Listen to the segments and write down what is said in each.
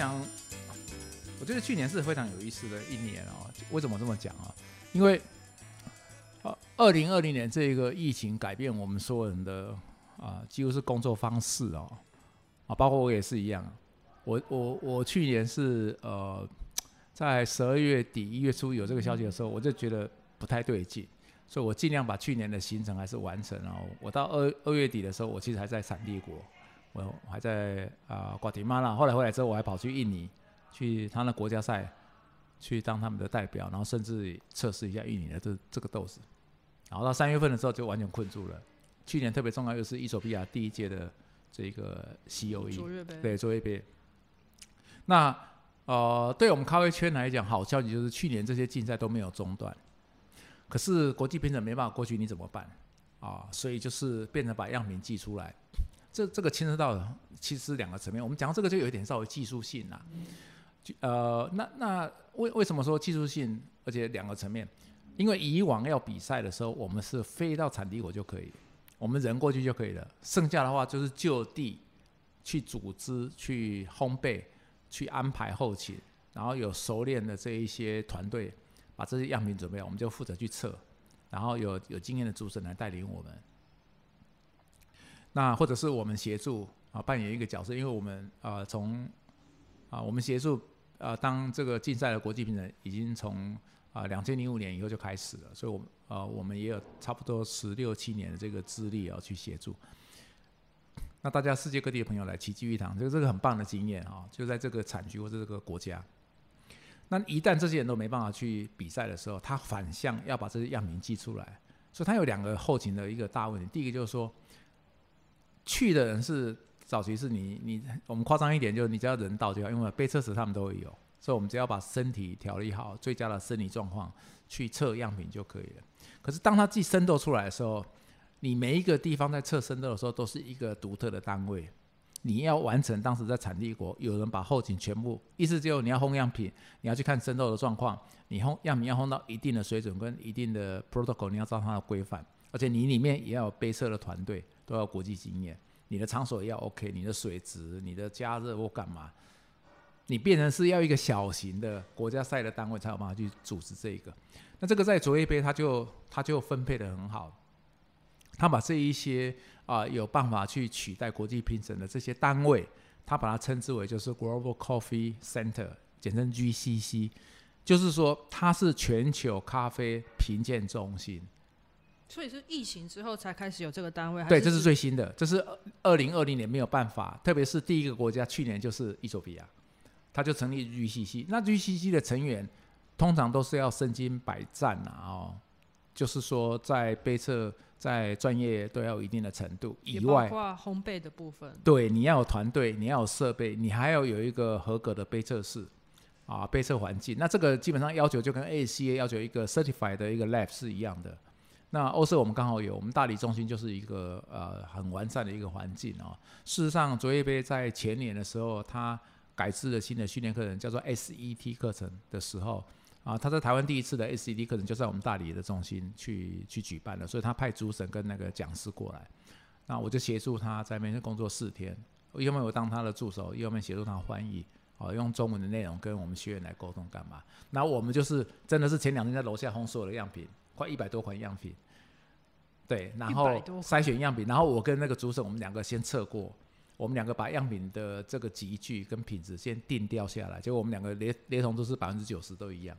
想，我觉得去年是非常有意思的一年哦。为什么这么讲啊？因为，二零二零年这个疫情改变我们所有人的啊，几乎是工作方式哦，啊，包括我也是一样。我我我去年是呃，在十二月底一月初有这个消息的时候，我就觉得不太对劲，所以我尽量把去年的行程还是完成哦。我到二二月底的时候，我其实还在产地国。我还在啊瓜迪马拉，后来回来之后，我还跑去印尼，去他那国家赛，去当他们的代表，然后甚至测试一下印尼的这这个豆子。然后到三月份的时候就完全困住了。去年特别重要又是伊索比亚第一届的这个 COE，对卓越杯。那呃，对我们咖啡圈来讲，好消息就是去年这些竞赛都没有中断。可是国际评审没办法过去，你怎么办啊？所以就是变成把样品寄出来。这这个牵涉到其实两个层面，我们讲这个就有一点稍微技术性啦。就呃，那那为为什么说技术性？而且两个层面，因为以往要比赛的时候，我们是飞到产地国就可以，我们人过去就可以了。剩下的话就是就地去组织、去烘焙、去安排后勤，然后有熟练的这一些团队把这些样品准备好，我们就负责去测，然后有有经验的主持人来带领我们。那或者是我们协助啊扮演一个角色，因为我们啊从啊我们协助啊当这个竞赛的国际评审已经从啊两千零五年以后就开始了，所以我们啊我们也有差不多十六七年的这个资历啊去协助。那大家世界各地的朋友来齐聚一堂，这个这个很棒的经验啊，就在这个产区或者这个国家。那一旦这些人都没办法去比赛的时候，他反向要把这些样品寄出来，所以他有两个后勤的一个大问题，第一个就是说。去的人是早期是你你我们夸张一点，就是你只要人到就好，因为被测时他们都会有，所以我们只要把身体调理好，最佳的生理状况去测样品就可以了。可是当他寄生豆出来的时候，你每一个地方在测生豆的时候都是一个独特的单位，你要完成当时在产地国有人把后勤全部，意思就是你要烘样品，你要去看生豆的状况，你烘样品要烘到一定的水准跟一定的 protocol，你要照它的规范，而且你里面也要有杯测的团队。都要国际经验，你的场所也要 OK，你的水质、你的加热或干嘛，你变成是要一个小型的国家赛的单位才有办法去组织这个。那这个在卓越杯，他就他就分配的很好，他把这一些啊有办法去取代国际评审的这些单位，他把它称之为就是 Global Coffee Center，简称 GCC，就是说它是全球咖啡评鉴中心。所以是疫情之后才开始有这个单位，对，这是最新的，这是二零二零年没有办法，特别是第一个国家去年就是伊索比亚，他就成立 GCC，那 GCC 的成员通常都是要身经百战啊，哦，就是说在杯测、在专业都要有一定的程度以外，包括烘焙的部分，对，你要有团队，你要有设备，你还要有一个合格的杯测室啊，杯测环境，那这个基本上要求就跟 ACA 要求一个 certified 的一个 lab 是一样的。那欧社我们刚好有，我们大理中心就是一个呃很完善的一个环境啊。事实上，卓越杯在前年的时候，它改制了新的训练课程，叫做 SET 课程的时候啊，他在台湾第一次的 SET 课程就在我们大理的中心去去举办了，所以他派主审跟那个讲师过来，那我就协助他在那边工作四天，一方面我当他的助手，一方面协助他翻译，啊，用中文的内容跟我们学员来沟通干嘛？那我们就是真的是前两天在楼下烘所有的样品。快一百多款样品，对，然后筛选样品，然后我跟那个主审，我们两个先测过，我们两个把样品的这个集聚跟品质先定调下来，结果我们两个连连同都是百分之九十都一样，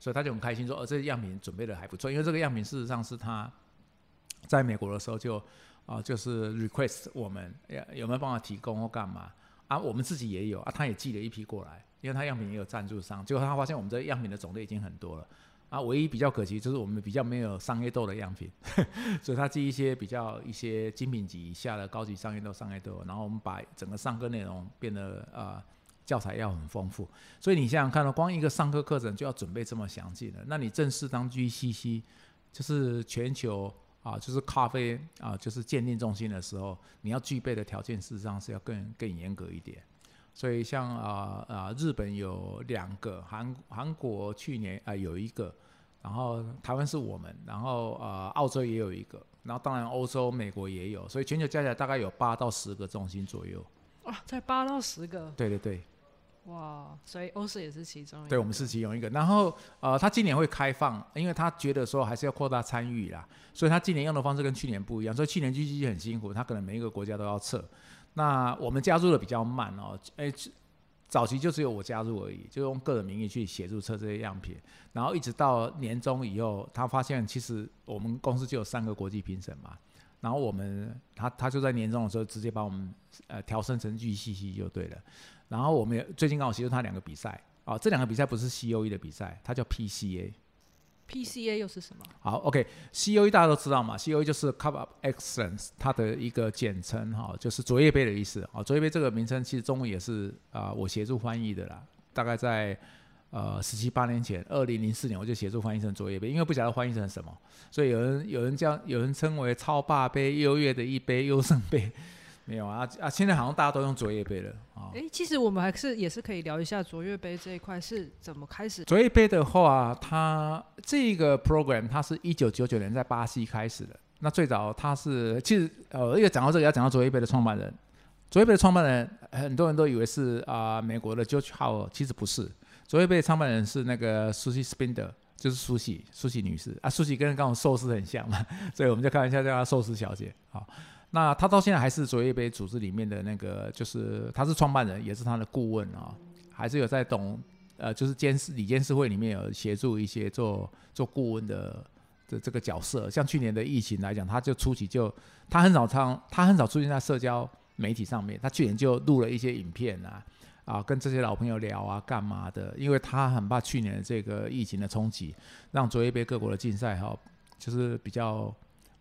所以他就很开心说，哦，这样品准备的还不错，因为这个样品事实上是他在美国的时候就啊，就是 request 我们有没有办法提供或干嘛？啊，我们自己也有啊，他也寄了一批过来，因为他样品也有赞助商，结果他发现我们这样品的种类已经很多了。啊，唯一比较可惜就是我们比较没有商业豆的样品，所以他寄一些比较一些精品级以下的高级商业豆、商业豆，然后我们把整个上课内容变得呃教材要很丰富。所以你想想看到光一个上课课程就要准备这么详尽的，那你正式当 GCC，就是全球啊，就是咖啡啊，就是鉴定中心的时候，你要具备的条件事实上是要更更严格一点。所以像啊啊，日本有两个，韩韩国去年啊有一个，然后台湾是我们，然后啊澳洲也有一个，然后当然欧洲、美国也有，所以全球加起来大概有八到十个中心左右。哇，在八到十个。对对对。哇，所以欧式也是其中一个。对，我们是其中一个。然后呃，他今年会开放，因为他觉得说还是要扩大参与啦，所以他今年用的方式跟去年不一样。所以去年 GG 很辛苦，他可能每一个国家都要测。那我们加入的比较慢哦，哎，早期就只有我加入而已，就用个人名义去协助测这些样品。然后一直到年终以后，他发现其实我们公司就有三个国际评审嘛。然后我们他他就在年终的时候直接把我们呃调升成 GCC 就对了。然后我们也最近刚好协助他两个比赛啊，这两个比赛不是 COE 的比赛，它叫 PCA。PCA 又是什么？好，OK，COE 大家都知道嘛，COE 就是 Cup of Excellence，它的一个简称哈，就是卓越杯的意思啊。卓越杯这个名称其实中文也是啊，我协助翻译的啦。大概在呃十七八年前，二零零四年我就协助翻译成卓越杯，因为不晓得翻译成什么，所以有人有人叫有人称为超霸杯、优越的一杯、优胜杯。没有啊啊！现在好像大家都用卓越杯了啊。哎，其实我们还是也是可以聊一下卓越杯这一块是怎么开始。卓越杯的话，它这个 program 它是一九九九年在巴西开始的。那最早它是其实呃，因为讲到这个要讲到卓越杯的创办人。卓越杯的创办人很多人都以为是啊美国的 George Howell，其实不是。卓越杯的创办人是那个 Susie Spinder，就是苏西苏西女士啊。苏西跟刚刚寿司很像嘛，所以我们就开玩笑叫她寿司小姐好。那他到现在还是卓越杯组织里面的那个，就是他是创办人，也是他的顾问啊，还是有在懂，呃，就是监事里监事会里面有协助一些做做顾问的的这个角色。像去年的疫情来讲，他就初期就他很少唱，他很少出现在社交媒体上面。他去年就录了一些影片啊，啊，跟这些老朋友聊啊，干嘛的？因为他很怕去年的这个疫情的冲击，让卓越杯各国的竞赛哈，就是比较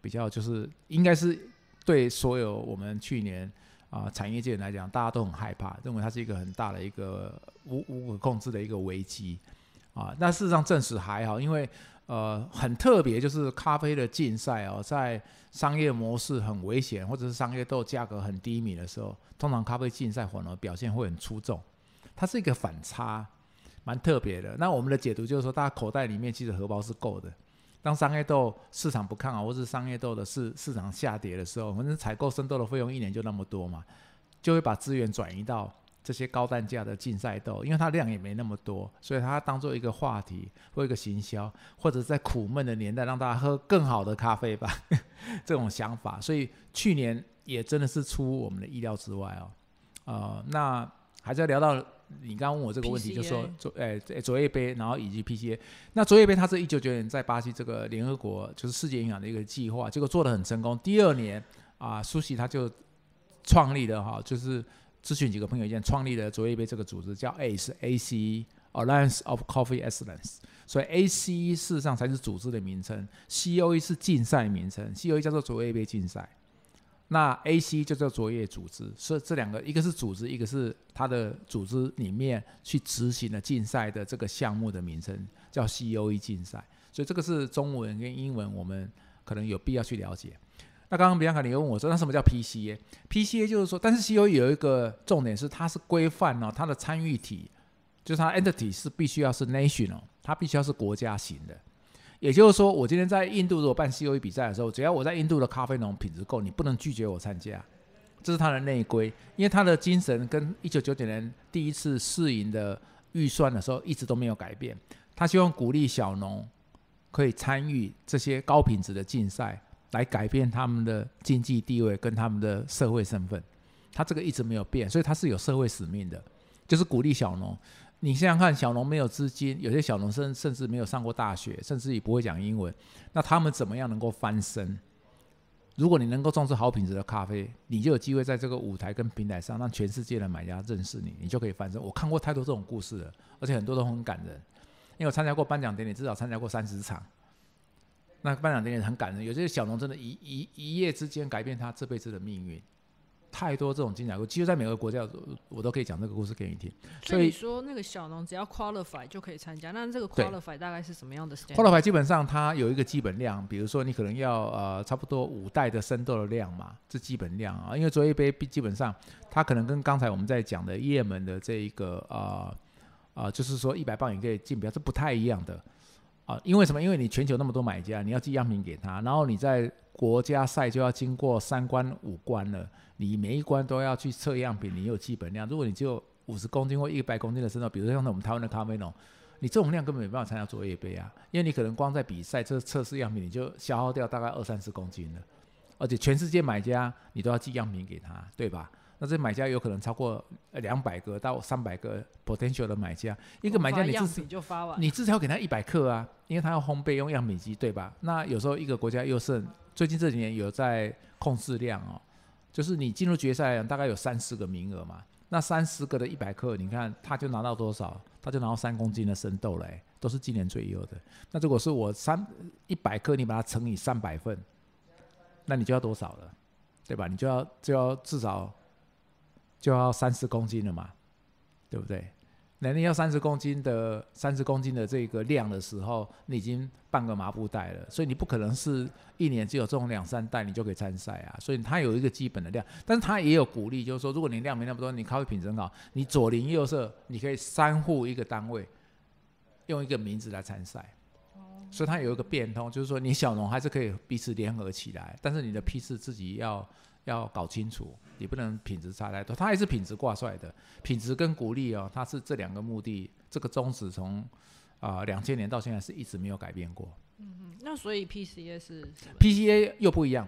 比较就是应该是。对所有我们去年啊产业界来讲，大家都很害怕，认为它是一个很大的一个无无可控制的一个危机啊。那事实上证实还好，因为呃很特别，就是咖啡的竞赛哦，在商业模式很危险，或者是商业豆价格很低迷的时候，通常咖啡竞赛反而表现会很出众。它是一个反差，蛮特别的。那我们的解读就是说，大家口袋里面其实荷包是够的。当商业豆市场不看好，或是商业豆的市市场下跌的时候，反正采购生豆的费用一年就那么多嘛，就会把资源转移到这些高单价的竞赛豆，因为它量也没那么多，所以它当做一个话题或一个行销，或者在苦闷的年代让大家喝更好的咖啡吧，这种想法，所以去年也真的是出我们的意料之外哦，呃，那还是要聊到。你刚刚问我这个问题，就说卓诶卓越杯，然后以及 PCA。那卓越杯它是一九九年在巴西这个联合国就是世界银行的一个计划，结果做的很成功。第二年啊，苏西他就创立了哈，就是咨询几个朋友意见，创立了卓越杯这个组织，叫 ACE ACE Alliance of Coffee Excellence。所以 ACE 事实上才是组织的名称，COE 是竞赛名称，COE 叫做卓越杯竞赛。那 A C 就叫卓越组织，所以这两个一个是组织，一个是它的组织里面去执行的竞赛的这个项目的名称叫 C O E 竞赛，所以这个是中文跟英文我们可能有必要去了解。那刚刚比安卡你又问我说，那什么叫 P C A？P C A 就是说，但是 C O E 有一个重点是它是规范哦，它的参与体就是它 entity 是必须要是 national，它必须要是国家型的。也就是说，我今天在印度如果办 COE 比赛的时候，只要我在印度的咖啡农品质够，你不能拒绝我参加，这是他的内规。因为他的精神跟一九九九年第一次试营的预算的时候一直都没有改变。他希望鼓励小农可以参与这些高品质的竞赛，来改变他们的经济地位跟他们的社会身份。他这个一直没有变，所以他是有社会使命的，就是鼓励小农。你想想看，小农没有资金，有些小农甚甚至没有上过大学，甚至也不会讲英文，那他们怎么样能够翻身？如果你能够种植好品质的咖啡，你就有机会在这个舞台跟平台上让全世界的买家认识你，你就可以翻身。我看过太多这种故事了，而且很多都很感人，因为我参加过颁奖典礼，至少参加过三十场。那颁奖典礼很感人，有些小农真的一一一夜之间改变他这辈子的命运。太多这种精彩故事，其实，在每个国家，我都可以讲这个故事给你听。所以说，那个小农只要 qualify 就可以参加。那这个 qualify 大概是什么样的？qualify 基本上它有一个基本量，比如说你可能要呃差不多五袋的生豆的量嘛，这基本量啊。因为做一杯基本上它可能跟刚才我们在讲的叶门的这一个呃呃，就是说一百磅也可以竞标，这不太一样的啊。因为什么？因为你全球那么多买家，你要寄样品给他，然后你在国家赛就要经过三关五关了。你每一关都要去测样品，你有基本量。如果你只有五十公斤或一百公斤的生豆，比如说像我们台湾的咖啡农，你这种量根本没办法参加作业杯啊，因为你可能光在比赛这测试样品，你就消耗掉大概二三十公斤了，而且全世界买家你都要寄样品给他，对吧？那这买家有可能超过两百个到三百个 potential 的买家，一个买家你至少就发完，你至少给他一百克啊，因为他要烘焙用样品机，对吧？那有时候一个国家又剩，最近这几年有在控制量哦，就是你进入决赛大概有三十个名额嘛，那三十个的一百克，你看他就拿到多少？他就拿到三公斤的生豆嘞，都是今年最优的。那如果是我三一百克，你把它乘以三百份，那你就要多少了，对吧？你就要就要至少。就要三十公斤了嘛，对不对？那你要三十公斤的三十公斤的这个量的时候，你已经半个麻布袋了，所以你不可能是一年只有这种两三袋你就可以参赛啊。所以它有一个基本的量，但是它也有鼓励，就是说如果你量没那么多，你咖啡品质很好，你左邻右舍你可以三户一个单位用一个名字来参赛。所以它有一个变通，就是说你小农还是可以彼此联合起来，但是你的批次自己要。要搞清楚，你不能品质差太多，它还是品质挂帅的，品质跟鼓励哦，它是这两个目的，这个宗旨从啊两千年到现在是一直没有改变过。嗯嗯，那所以 PCA 是 PCA 又不一样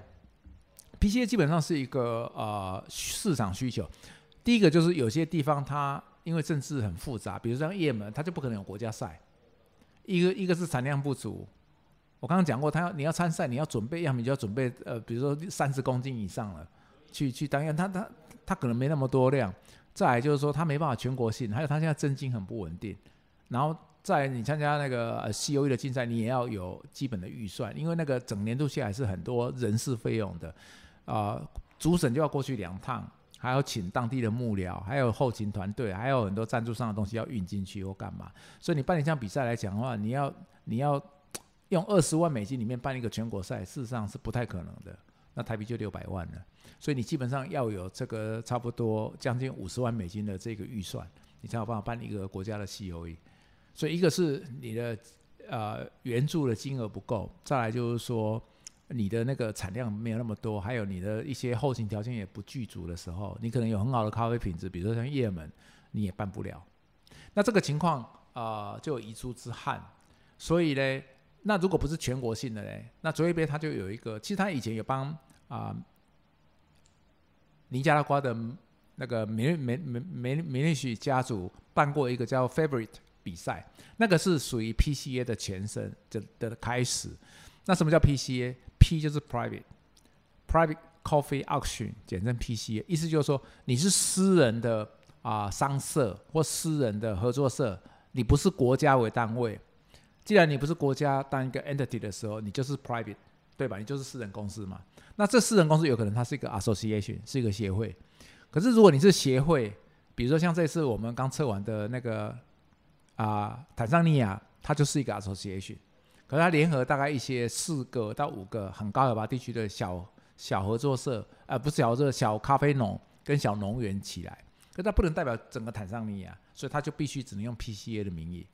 ，PCA 基本上是一个呃市场需求，第一个就是有些地方它因为政治很复杂，比如像也门，它就不可能有国家赛，一个一个是产量不足。我刚刚讲过，他要你要参赛，你要准备样品就要准备呃，比如说三十公斤以上了，去去当样，他他他可能没那么多量。再来就是说他没办法全国性，还有他现在真金很不稳定。然后在你参加那个呃 C O E 的竞赛，你也要有基本的预算，因为那个整年度下来是很多人事费用的啊，主审就要过去两趟，还要请当地的幕僚，还有后勤团队，还有很多赞助商的东西要运进去或干嘛。所以你办一项比赛来讲的话，你要你要。用二十万美金里面办一个全国赛，事实上是不太可能的。那台币就六百万了，所以你基本上要有这个差不多将近五十万美金的这个预算，你才有办法办一个国家的 COE。所以一个是你的呃援助的金额不够，再来就是说你的那个产量没有那么多，还有你的一些后勤条件也不具足的时候，你可能有很好的咖啡品质，比如说像叶门，你也办不了。那这个情况啊，就有遗珠之憾。所以呢。那如果不是全国性的嘞，那卓越杯它就有一个，其实它以前有帮啊尼加拉瓜的那个梅梅梅梅梅利许家族办过一个叫 Favorite 比赛，那个是属于 PCA 的前身的的开始。那什么叫 PCA？P 就是 Private，Private Coffee Auction，简称 PCA，意思就是说你是私人的啊商社或私人的合作社，你不是国家为单位。既然你不是国家当一个 entity 的时候，你就是 private，对吧？你就是私人公司嘛。那这私人公司有可能它是一个 association，是一个协会。可是如果你是协会，比如说像这次我们刚测完的那个啊坦桑尼亚，它就是一个 association，可是它联合大概一些四个到五个很高海拔地区的小小合作社，呃，不是小合作小咖啡农跟小农园起来，可它不能代表整个坦桑尼亚，所以它就必须只能用 PCA 的名义。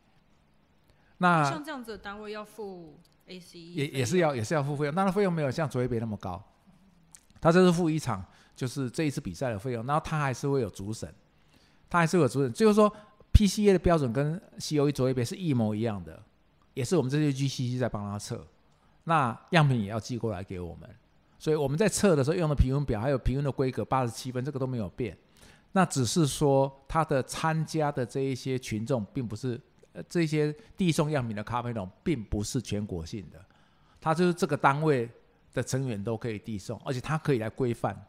那像这样子的单位要付 ACE，也也是要也是要付费用，当然费用没有像卓越杯那么高，他这是付一场就是这一次比赛的费用，然后他还是会有主审，他还是会有主审，就是说 PCA 的标准跟 COE 卓越杯是一模一样的，也是我们这些 GCC 在帮他测，那样品也要寄过来给我们，所以我们在测的时候用的评分表还有评分的规格八十七分，这个都没有变，那只是说他的参加的这一些群众并不是。呃，这些递送样品的咖啡农并不是全国性的，它就是这个单位的成员都可以递送，而且它可以来规范。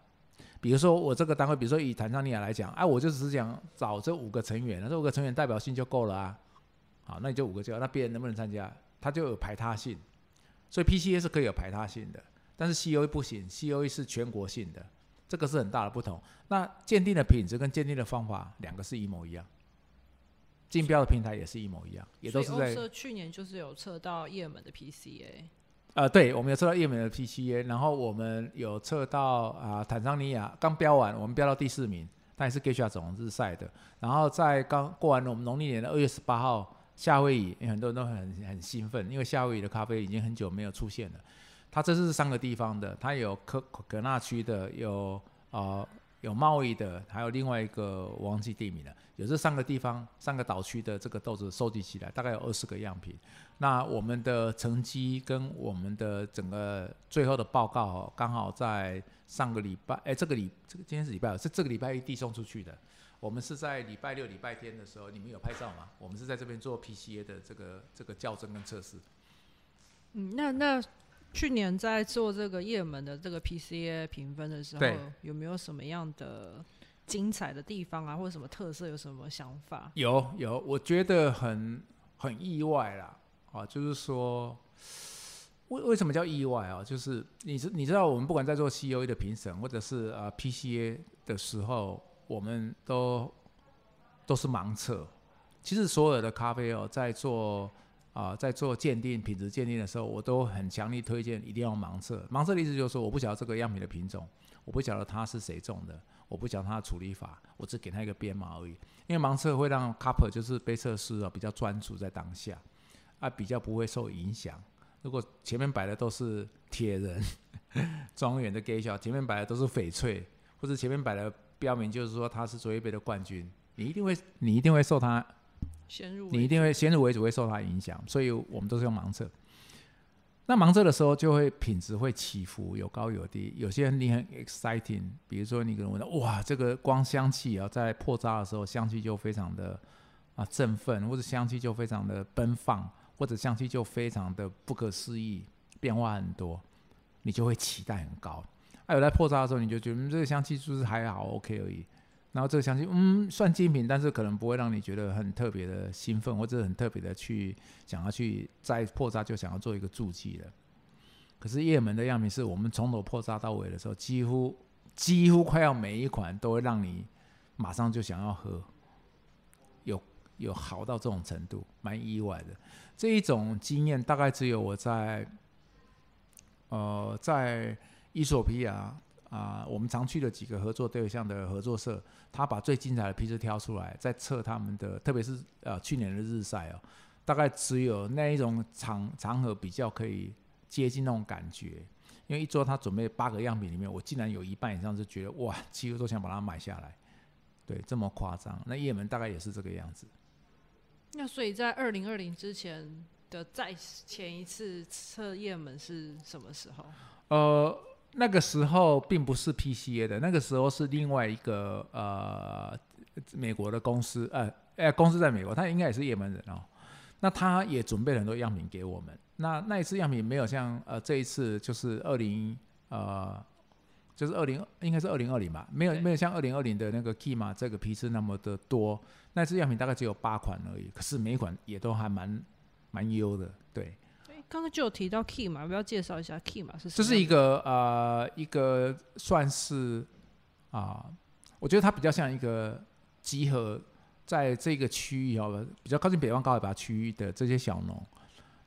比如说我这个单位，比如说以坦桑尼亚来讲，哎，我就只想找这五个成员，这五个成员代表性就够了啊。好，那你就五个就，那别人能不能参加？它就有排他性，所以 PCA 是可以有排他性的，但是 COE 不行，COE 是全国性的，这个是很大的不同。那鉴定的品质跟鉴定的方法两个是一模一样。竞标的平台也是一模一样，也都是在。去年就是有测到叶门的 PCA。呃，对，我们有测到叶门的 PCA，然后我们有测到啊坦桑尼亚刚标完，我们标到第四名，但也是 g e s h a 总日赛的。然后在刚过完我们农历年的二月十八号夏威夷，很多人都很很兴奋，因为夏威夷的咖啡已经很久没有出现了。它这次是三个地方的，它有科可纳区的，有啊有贸易的，还有另外一个我忘记地名了。有这三个地方、三个岛区的这个豆子收集起来，大概有二十个样品。那我们的成绩跟我们的整个最后的报告，刚好在上个礼拜，哎，这个礼这个今天是礼拜二，是这个礼拜一递送出去的。我们是在礼拜六、礼拜天的时候，你们有拍照吗？我们是在这边做 PCA 的这个这个校正跟测试。嗯，那那去年在做这个叶门的这个 PCA 评分的时候，有没有什么样的精彩的地方啊，或者什么特色？有什么想法？有有，我觉得很很意外啦。啊，就是说，为为什么叫意外啊？就是你知你知道，我们不管在做 C O E 的评审，或者是啊 P C A 的时候，我们都都是盲测。其实所有的咖啡哦，在做啊在做鉴定品质鉴定的时候，我都很强力推荐一定要盲测。盲测的意思就是说，我不晓得这个样品的品种，我不晓得它是谁种的，我不晓得它的处理法，我只给它一个编码而已。因为盲测会让 Cupper 就是被测试啊比较专注在当下。啊，比较不会受影响。如果前面摆的都是铁人、庄园的 g a e 前面摆的都是翡翠，或者前面摆的标明就是说他是卓越杯的冠军，你一定会，你一定会受他先入，你一定会先入为主会受它影响。所以我们都是用盲测。那盲测的时候就会品质会起伏，有高有低。有些人你很 exciting，比如说你可能闻到哇，这个光香气啊，在破渣的时候香气就非常的啊振奋，或者香气就非常的奔放。或者香气就非常的不可思议，变化很多，你就会期待很高。还有在破渣的时候，你就觉得这个香气就是还好 OK 而已。然后这个香气嗯算精品，但是可能不会让你觉得很特别的兴奋，或者很特别的去想要去在破渣就想要做一个注记的。可是叶门的样品是我们从头破渣到尾的时候，几乎几乎快要每一款都会让你马上就想要喝。有。有好到这种程度，蛮意外的。这一种经验大概只有我在，呃，在伊索比亚啊，我们常去的几个合作对象的合作社，他把最精彩的批次挑出来，在测他们的，特别是呃去年的日赛哦，大概只有那一种场场合比较可以接近那种感觉。因为一桌他准备八个样品里面，我竟然有一半以上是觉得哇，几乎都想把它买下来。对，这么夸张。那叶门大概也是这个样子。那所以在二零二零之前的再前一次测叶门是什么时候？呃，那个时候并不是 PCA 的，那个时候是另外一个呃美国的公司，呃，哎，公司在美国，他应该也是也门人哦。那他也准备了很多样品给我们。那那一次样品没有像呃这一次就是二零呃。就是二零，应该是二零二零吧，没有没有像二零二零的那个 Kima 这个批次那么的多，那次样品大概只有八款而已，可是每一款也都还蛮蛮优的，对。刚刚就有提到 Kima，要不要介绍一下 Kima 是什么？这是一个呃一个算是啊，我觉得它比较像一个集合在这个区域哦，比较靠近北方高海拔区域的这些小农。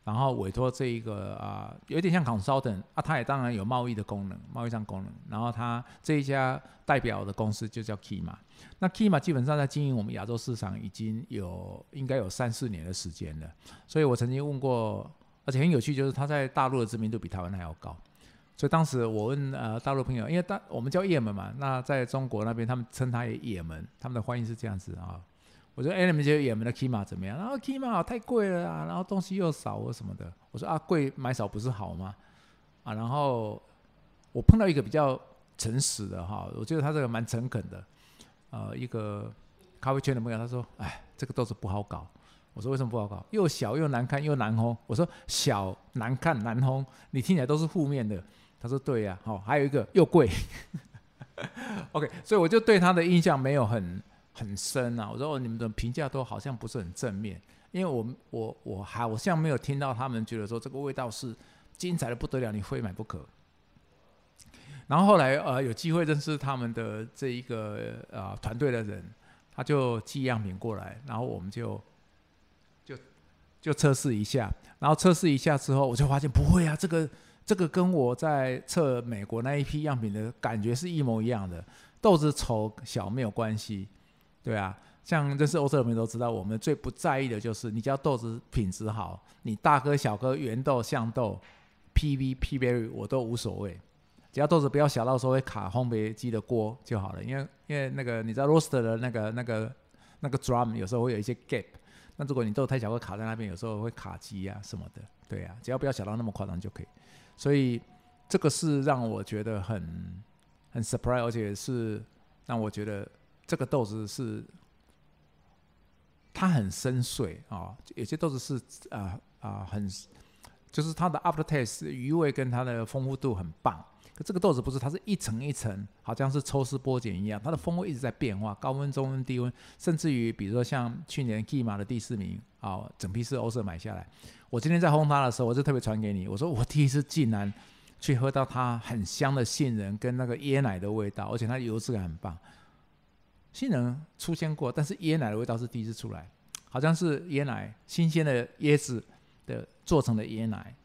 然后委托这一个啊，有点像 consultant 啊，它也当然有贸易的功能，贸易上功能。然后它这一家代表的公司就叫 Kima，那 Kima 基本上在经营我们亚洲市场已经有应该有三四年的时间了。所以我曾经问过，而且很有趣，就是他在大陆的知名度比台湾还要高。所以当时我问呃大陆朋友，因为大我们叫叶门嘛，那在中国那边他们称他也叶门，他们的欢迎是这样子啊。我说：“哎，你们觉得也门的 Kima 怎么样？然后 Kima 太贵了啊，然后东西又少或什么的。我说啊，贵买少不是好吗？啊，然后我碰到一个比较诚实的哈，我觉得他这个蛮诚恳的，呃，一个咖啡圈的朋友，他说：哎，这个豆子不好搞。我说为什么不好搞？又小又难看又难烘。我说小难看难烘，你听起来都是负面的。他说对呀，好，还有一个又贵。OK，所以我就对他的印象没有很。”很深啊！我说你们的评价都好像不是很正面，因为我我我好像没有听到他们觉得说这个味道是精彩的不得了，你非买不可。然后后来呃有机会认识他们的这一个呃团队的人，他就寄样品过来，然后我们就就测试一下，然后测试一下之后，我就发现不会啊，这个这个跟我在测美国那一批样品的感觉是一模一样的，豆子丑小没有关系。对啊，像认识欧洲的朋友都知道，我们最不在意的就是你只要豆子品质好，你大颗小颗圆豆、象豆、PV、PBerry 我都无所谓，只要豆子不要小到说会卡烘焙机的锅就好了。因为因为那个你知道 roaster 的那个那个那个 drum 有时候会有一些 gap，那如果你豆太小会卡在那边，有时候会卡机啊什么的。对啊，只要不要小到那么夸张就可以。所以这个是让我觉得很很 surprise，而且是让我觉得这个豆子是它很深邃啊，有些豆子是啊啊很。就是它的 aftertaste 余味跟它的丰富度很棒，可这个豆子不是，它是一层一层，好像是抽丝剥茧一样，它的风味一直在变化，高温、中温、低温，甚至于比如说像去年 k i m a 的第四名啊，整批是欧色买下来。我今天在烘它的时候，我就特别传给你，我说我第一次竟然去喝到它很香的杏仁跟那个椰奶的味道，而且它油脂感很棒。杏仁出现过，但是椰奶的味道是第一次出来，好像是椰奶新鲜的椰子。做成的椰奶，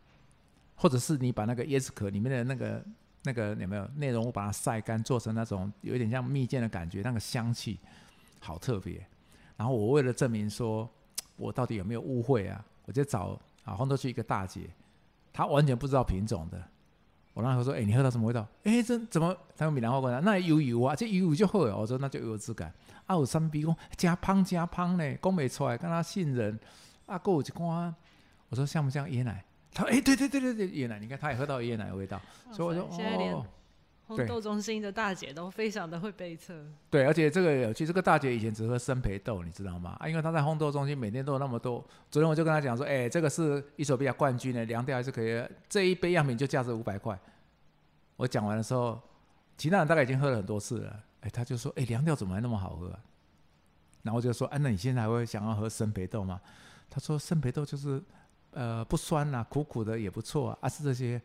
或者是你把那个椰子壳里面的那个那个有没有内容物把它晒干，做成那种有点像蜜饯的感觉，那个香气好特别。然后我为了证明说我到底有没有误会啊，我就找啊烘豆区一个大姐，她完全不知道品种的。我让她说：“哎，你喝到什么味道？哎，这怎么？”她用闽南话讲：“那油油啊，这油油就好。”我说：“那就有质感。”啊，有三比讲加胖加胖呢，讲不出来，跟他信任。啊，够有一罐。我说像不像椰奶？他说：“哎，对对对对对，椰奶，你看他也喝到椰奶的味道。”所以我说：“现在连烘豆中心的大姐都非常的会背测。”对，而且这个有趣，这个大姐以前只喝生培豆，你知道吗？啊，因为她在烘豆中心每天都有那么多。昨天我就跟她讲说：“哎，这个是伊索比亚冠军的，凉调还是可以。这一杯样品就价值五百块。”我讲完的时候，其他人大概已经喝了很多次了。哎，他就说：“哎，凉调怎么还那么好喝？”然后就说：“哎，那你现在还会想要喝生培豆吗？”他说：“生培豆就是。”呃，不酸呐，苦苦的也不错啊。是这些，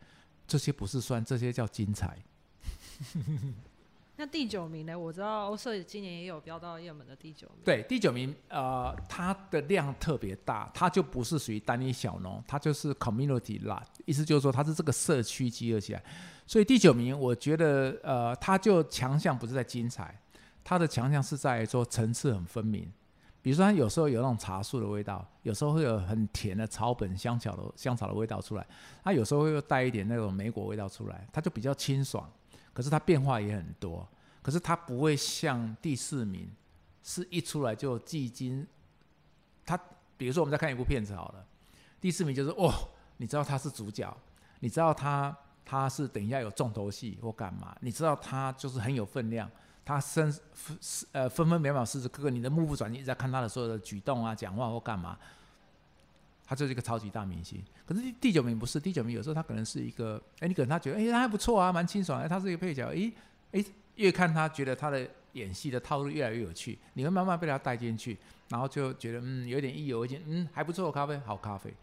这些不是酸，这些叫精彩。那第九名呢？我知道欧社今年也有标到热门的第九名。对，第九名，呃，它的量特别大，它就不是属于单一小农，它就是 community 啦意思就是说它是这个社区集合起来。所以第九名，我觉得，呃，它就强项不是在精彩，它的强项是在说层次很分明。比如说，它有时候有那种茶树的味道，有时候会有很甜的草本香草的香草的味道出来，它有时候会带一点那种莓果味道出来，它就比较清爽。可是它变化也很多，可是它不会像第四名是一出来就既精。它比如说我们再看一部片子好了，第四名就是哦，你知道他是主角，你知道他他是等一下有重头戏或干嘛，你知道他就是很有分量。他分分呃分分秒秒时时刻刻，你的目不转睛一直在看他的所有的举动啊、讲话或干嘛，他就是一个超级大明星。可是第九名不是第九名，有时候他可能是一个，哎，你可能他觉得，哎，他还不错啊，蛮清爽，哎，他是一个配角，哎，哎，越看他觉得他的演戏的套路越来越有趣，你会慢慢被他带进去，然后就觉得，嗯，有点意犹未尽，嗯，还不错，咖啡好咖啡。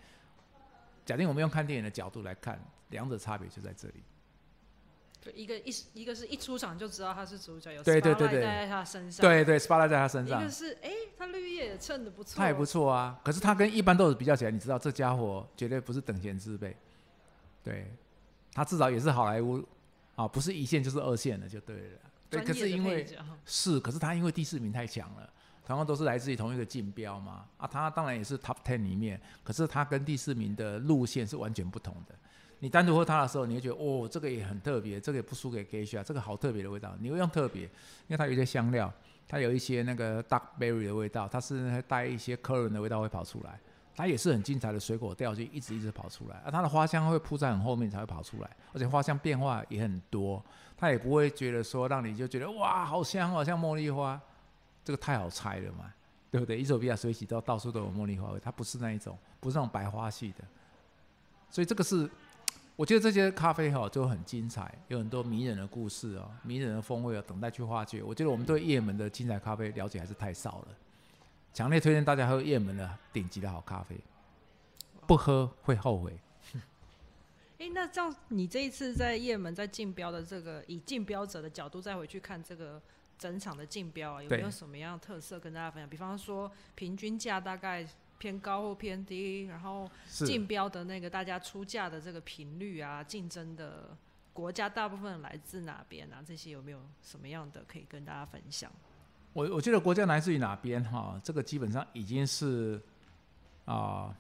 假定我们用看电影的角度来看，两者差别就在这里。就一个一一个是一出场就知道他是主角，有对对对对在他身上，对对，spotlight 在他身上。一个是哎，他绿叶也衬的不错，他也不错啊。可是他跟一般豆子比较起来，你知道这家伙绝对不是等闲之辈。对，他至少也是好莱坞啊，不是一线就是二线的就对了。对，可是因为是，可是他因为第四名太强了，同样都是来自于同一个竞标嘛啊，他当然也是 top ten 里面，可是他跟第四名的路线是完全不同的。你单独喝它的时候，你会觉得哦，这个也很特别，这个也不输给 Geisha，这个好特别的味道。你会用特别，因为它有一些香料，它有一些那个 Dark Berry 的味道，它是带一些 c u r r n 的味道会跑出来。它也是很精彩的水果调，就一直一直跑出来。而它的花香会铺在很后面才会跑出来，而且花香变化也很多。它也不会觉得说让你就觉得哇好香哦，像茉莉花，这个太好猜了嘛，对不对？伊索比亚水洗都到处都有茉莉花味，它不是那一种，不是那种白花系的。所以这个是。我觉得这些咖啡哈就很精彩，有很多迷人的故事哦，迷人的风味哦，等待去挖掘。我觉得我们对叶门的精彩咖啡了解还是太少了，强烈推荐大家喝叶门的顶级的好咖啡，不喝会后悔。哎，那这样你这一次在叶门在竞标的这个以竞标者的角度再回去看这个整场的竞标啊，有没有什么样的特色跟大家分享？比方说平均价大概。偏高或偏低，然后竞标的那个大家出价的这个频率啊，竞争的国家大部分来自哪边啊？这些有没有什么样的可以跟大家分享？我我觉得国家来自于哪边哈，这个基本上已经是啊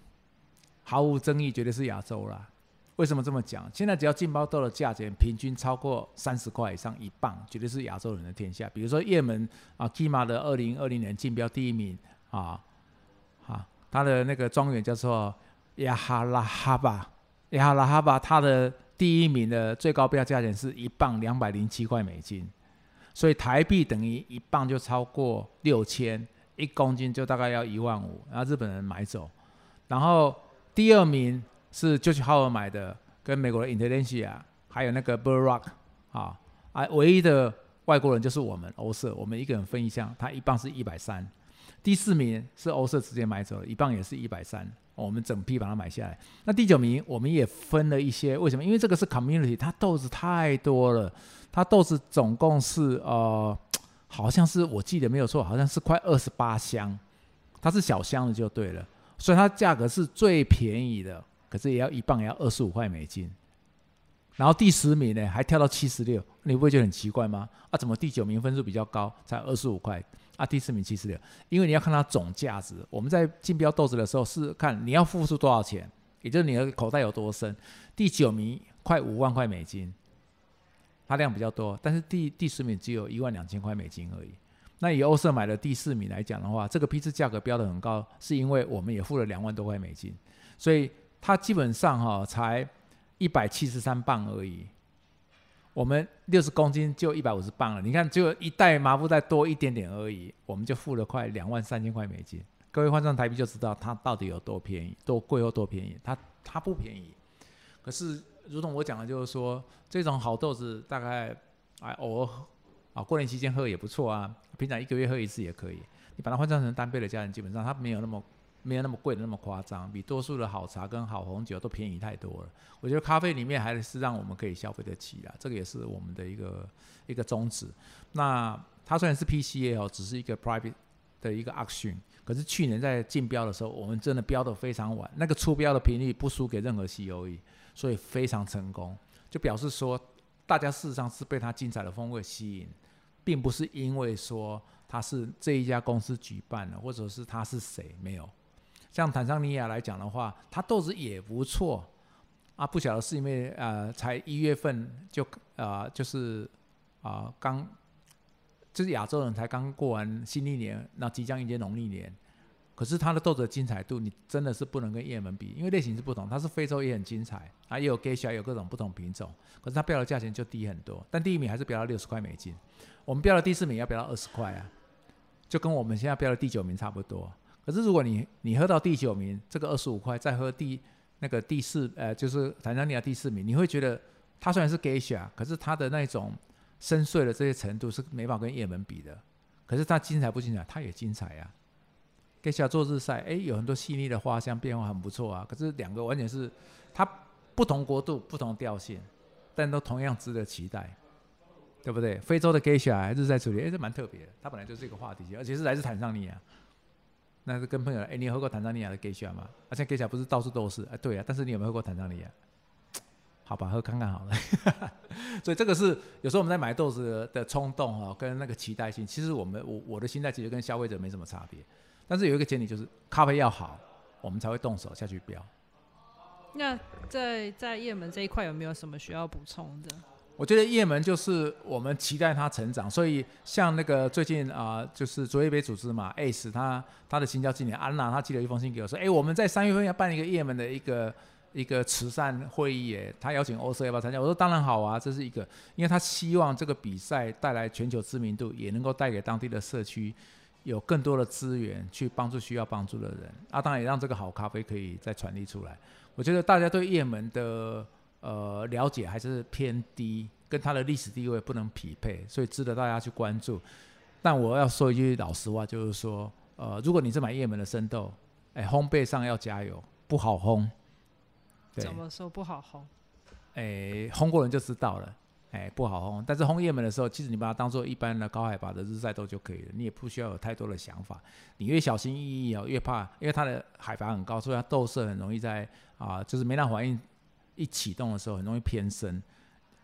毫无争议，绝对是亚洲了。为什么这么讲？现在只要浸包豆的价钱平均超过三十块以上一磅，绝对是亚洲人的天下。比如说也门啊，Kima 的二零二零年竞标第一名啊，他的那个庄园叫做亚哈拉哈巴，亚哈拉哈巴，它的第一名的最高标价钱是一磅两百零七块美金，所以台币等于一磅就超过六千，一公斤就大概要一万五，然后日本人买走，然后第二名。是就去豪尔买的，跟美国的 Intellencia 还有那个 b u r Rock 啊，啊，唯一的外国人就是我们欧社，我们一个人分一项，他一磅是一百三，第四名是欧社直接买走了，一磅也是一百三，我们整批把它买下来。那第九名我们也分了一些，为什么？因为这个是 Community，它豆子太多了，它豆子总共是呃，好像是我记得没有错，好像是快二十八箱，它是小箱的就对了，所以它价格是最便宜的。可是也要一磅也要二十五块美金，然后第十名呢还跳到七十六，你不会觉得很奇怪吗？啊，怎么第九名分数比较高，才二十五块，啊，第四名七十六？因为你要看它总价值。我们在竞标豆子的时候是看你要付出多少钱，也就是你的口袋有多深。第九名快五万块美金，它量比较多，但是第第十名只有一万两千块美金而已。那以欧社买的第四名来讲的话，这个批次价格标的很高，是因为我们也付了两万多块美金，所以。它基本上哈才一百七十三磅而已，我们六十公斤就一百五十磅了。你看，就一袋麻布袋多一点点而已，我们就付了快两万三千块美金。各位换算台币就知道它到底有多便宜、多贵或多便宜。它它不便宜，可是如同我讲的，就是说这种好豆子大概哎偶尔啊过年期间喝也不错啊，平常一个月喝一次也可以。你把它换算成单杯的价钱，基本上它没有那么。没有那么贵的那么夸张，比多数的好茶跟好红酒都便宜太多了。我觉得咖啡里面还是让我们可以消费得起的，这个也是我们的一个一个宗旨。那它虽然是 PCA 哦，只是一个 private 的一个 auction，可是去年在竞标的时候，我们真的标的非常晚，那个出标的频率不输给任何 COE，所以非常成功，就表示说大家事实上是被它精彩的风味吸引，并不是因为说它是这一家公司举办的，或者是它是谁没有。像坦桑尼亚来讲的话，它豆子也不错啊，不晓得是因为呃才一月份就啊就是啊刚就是亚洲人才刚过完新历年，那即将迎接农历年，可是它的豆子的精彩度，你真的是不能跟叶门比，因为类型是不同，它是非洲也很精彩，啊也有 g e s h a 有各种不同品种，可是它标的价钱就低很多，但第一名还是标到六十块美金，我们标的第四名要标到二十块啊，就跟我们现在标的第九名差不多。可是如果你你喝到第九名，这个二十五块，再喝第那个第四，呃，就是坦桑尼亚第四名，你会觉得它虽然是 Geisha，可是它的那种深邃的这些程度是没法跟叶门比的。可是它精彩不精彩？它也精彩呀。Geisha 做日晒，哎，有很多细腻的花香变化，很不错啊。可是两个完全是它不同国度、不同调性，但都同样值得期待，对不对？非洲的 Geisha 日在处理，哎，这蛮特别的。它本来就是一个话题而且是来自坦桑尼亚。那是跟朋友，哎，你喝过坦桑尼亚的 Geisha 吗？而且 Geisha 不是到处都是，哎，对啊，但是你有没有喝过坦桑尼亚？好吧，喝看看好了。所以这个是有时候我们在买豆子的冲动哈，跟那个期待性，其实我们我我的心态其实跟消费者没什么差别。但是有一个前提就是咖啡要好，我们才会动手下去标。那在在叶门这一块有没有什么需要补充的？我觉得叶门就是我们期待它成长，所以像那个最近啊，就是卓越杯组织嘛，ACE 他他的新交经理安娜，他寄了一封信给我，说，哎，我们在三月份要办一个叶门的一个一个慈善会议，哎，他邀请欧社要不要参加？我说当然好啊，这是一个，因为他希望这个比赛带来全球知名度，也能够带给当地的社区有更多的资源去帮助需要帮助的人，啊，当然也让这个好咖啡可以再传递出来。我觉得大家对叶门的。呃，了解还是偏低，跟它的历史地位不能匹配，所以值得大家去关注。但我要说一句老实话，就是说，呃，如果你是买叶门的生豆，哎，烘焙上要加油，不好烘。怎么说不好烘？哎，烘过人就知道了，哎，不好烘。但是烘叶门的时候，其实你把它当做一般的高海拔的日晒豆就可以了，你也不需要有太多的想法。你越小心翼翼哦，越怕，因为它的海拔很高，所以它豆色很容易在啊，就是没那反应。一启动的时候很容易偏深，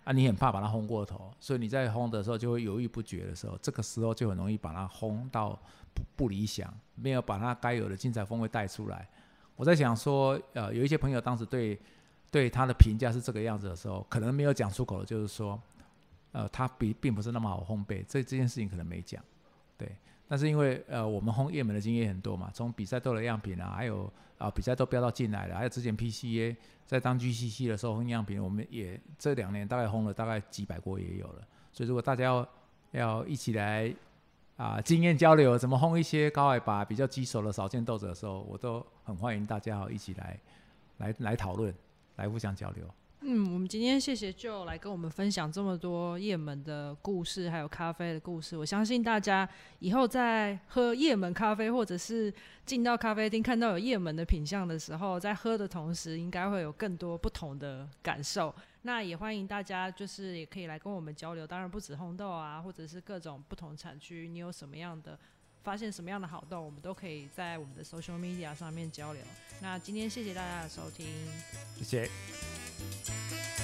啊，你很怕把它烘过头，所以你在烘的时候就会犹豫不决的时候，这个时候就很容易把它烘到不不理想，没有把它该有的精彩风味带出来。我在想说，呃，有一些朋友当时对对他的评价是这个样子的时候，可能没有讲出口，就是说，呃，他比并不是那么好烘焙，这这件事情可能没讲，对。但是因为呃，我们烘叶门的经验很多嘛，从比赛豆的样品啊，还有啊比赛豆标到进来的，还有之前 PCA 在当 GCC 的时候烘样品，我们也这两年大概烘了大概几百锅也有了。所以如果大家要要一起来啊经验交流，怎么烘一些高海拔比较棘手的少见豆子的时候，我都很欢迎大家一起来来来讨论，来互相交流。嗯，我们今天谢谢 Joe 来跟我们分享这么多叶门的故事，还有咖啡的故事。我相信大家以后在喝叶门咖啡，或者是进到咖啡厅看到有叶门的品相的时候，在喝的同时，应该会有更多不同的感受。那也欢迎大家，就是也可以来跟我们交流。当然不止红豆啊，或者是各种不同产区，你有什么样的发现，什么样的好豆，我们都可以在我们的 social media 上面交流。那今天谢谢大家的收听，谢谢。